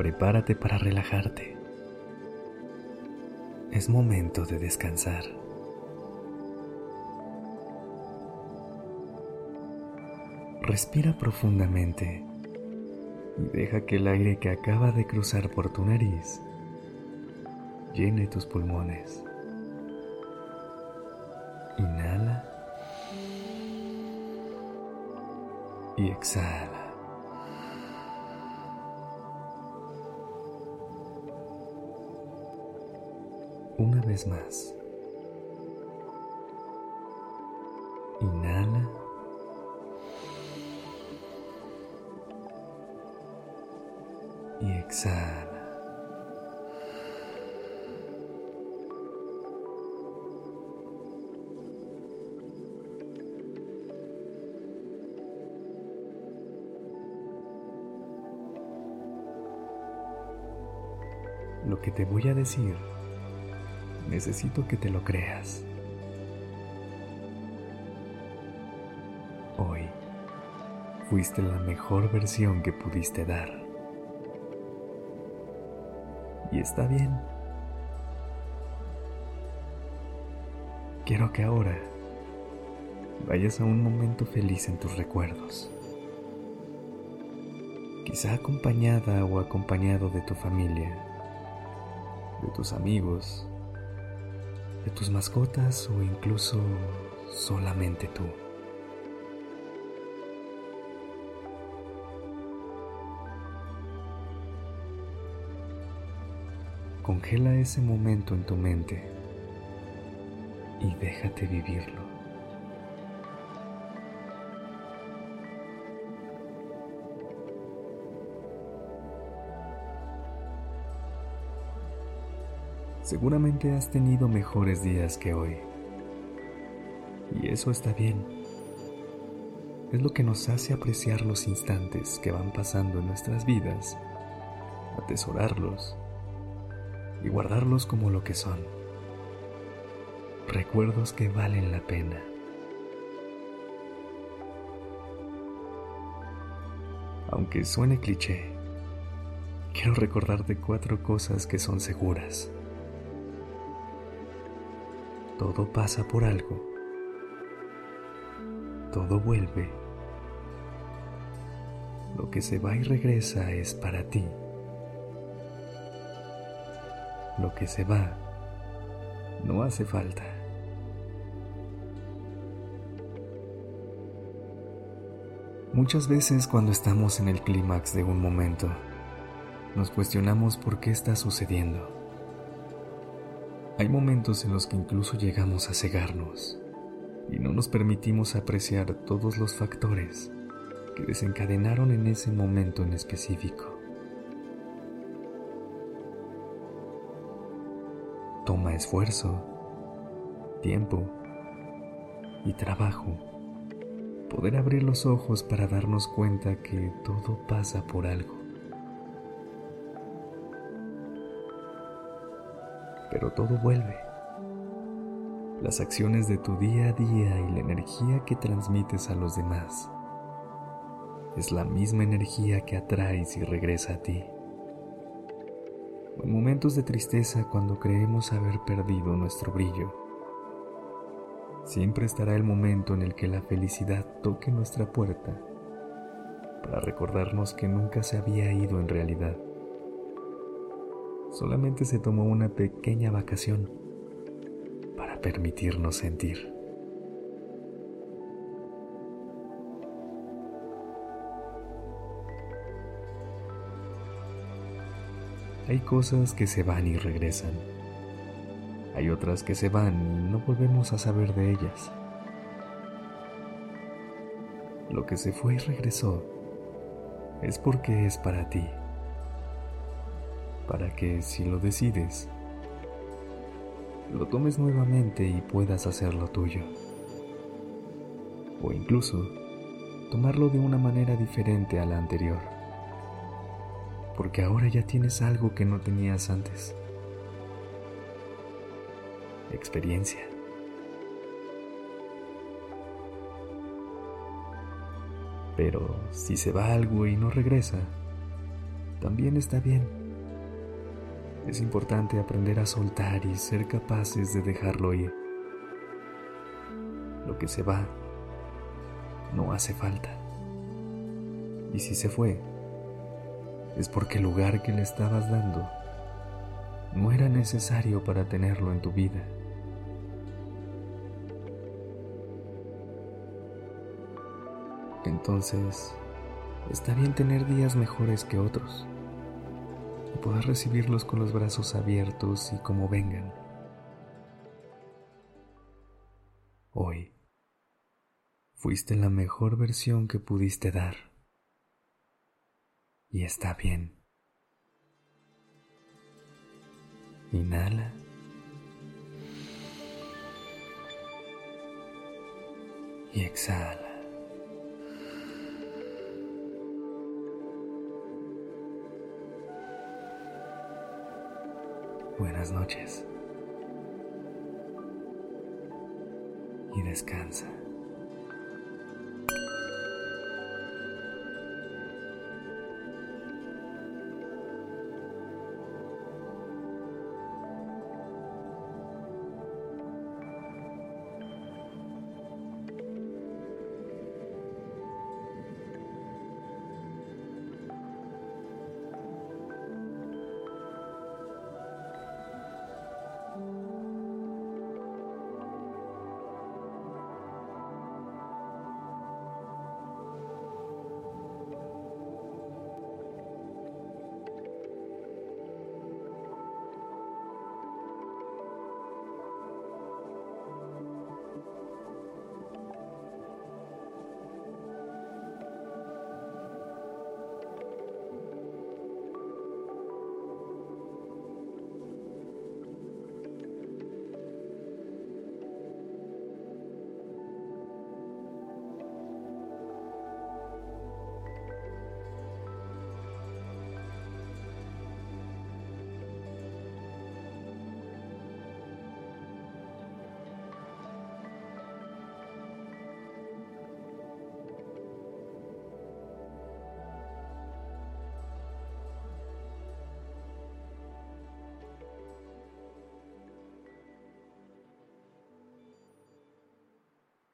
Prepárate para relajarte. Es momento de descansar. Respira profundamente y deja que el aire que acaba de cruzar por tu nariz llene tus pulmones. Inhala y exhala. Una vez más. Inhala. Y exhala. Lo que te voy a decir, necesito que te lo creas. Hoy fuiste la mejor versión que pudiste dar. Y está bien. Quiero que ahora vayas a un momento feliz en tus recuerdos. Quizá acompañada o acompañado de tu familia de tus amigos, de tus mascotas o incluso solamente tú. Congela ese momento en tu mente y déjate vivirlo. Seguramente has tenido mejores días que hoy. Y eso está bien. Es lo que nos hace apreciar los instantes que van pasando en nuestras vidas, atesorarlos y guardarlos como lo que son. Recuerdos que valen la pena. Aunque suene cliché, quiero recordarte cuatro cosas que son seguras. Todo pasa por algo. Todo vuelve. Lo que se va y regresa es para ti. Lo que se va no hace falta. Muchas veces cuando estamos en el clímax de un momento, nos cuestionamos por qué está sucediendo. Hay momentos en los que incluso llegamos a cegarnos y no nos permitimos apreciar todos los factores que desencadenaron en ese momento en específico. Toma esfuerzo, tiempo y trabajo poder abrir los ojos para darnos cuenta que todo pasa por algo. Pero todo vuelve. Las acciones de tu día a día y la energía que transmites a los demás es la misma energía que atraes y regresa a ti. En momentos de tristeza cuando creemos haber perdido nuestro brillo, siempre estará el momento en el que la felicidad toque nuestra puerta para recordarnos que nunca se había ido en realidad solamente se tomó una pequeña vacación para permitirnos sentir. Hay cosas que se van y regresan. Hay otras que se van y no volvemos a saber de ellas. Lo que se fue y regresó es porque es para ti para que, si lo decides, lo tomes nuevamente y puedas hacerlo tuyo. O incluso, tomarlo de una manera diferente a la anterior. Porque ahora ya tienes algo que no tenías antes. Experiencia. Pero si se va algo y no regresa, también está bien. Es importante aprender a soltar y ser capaces de dejarlo ir. Lo que se va no hace falta. Y si se fue, es porque el lugar que le estabas dando no era necesario para tenerlo en tu vida. Entonces, está bien tener días mejores que otros poder recibirlos con los brazos abiertos y como vengan. Hoy fuiste la mejor versión que pudiste dar. Y está bien. Inhala. Y exhala. Buenas noches. Y descansa.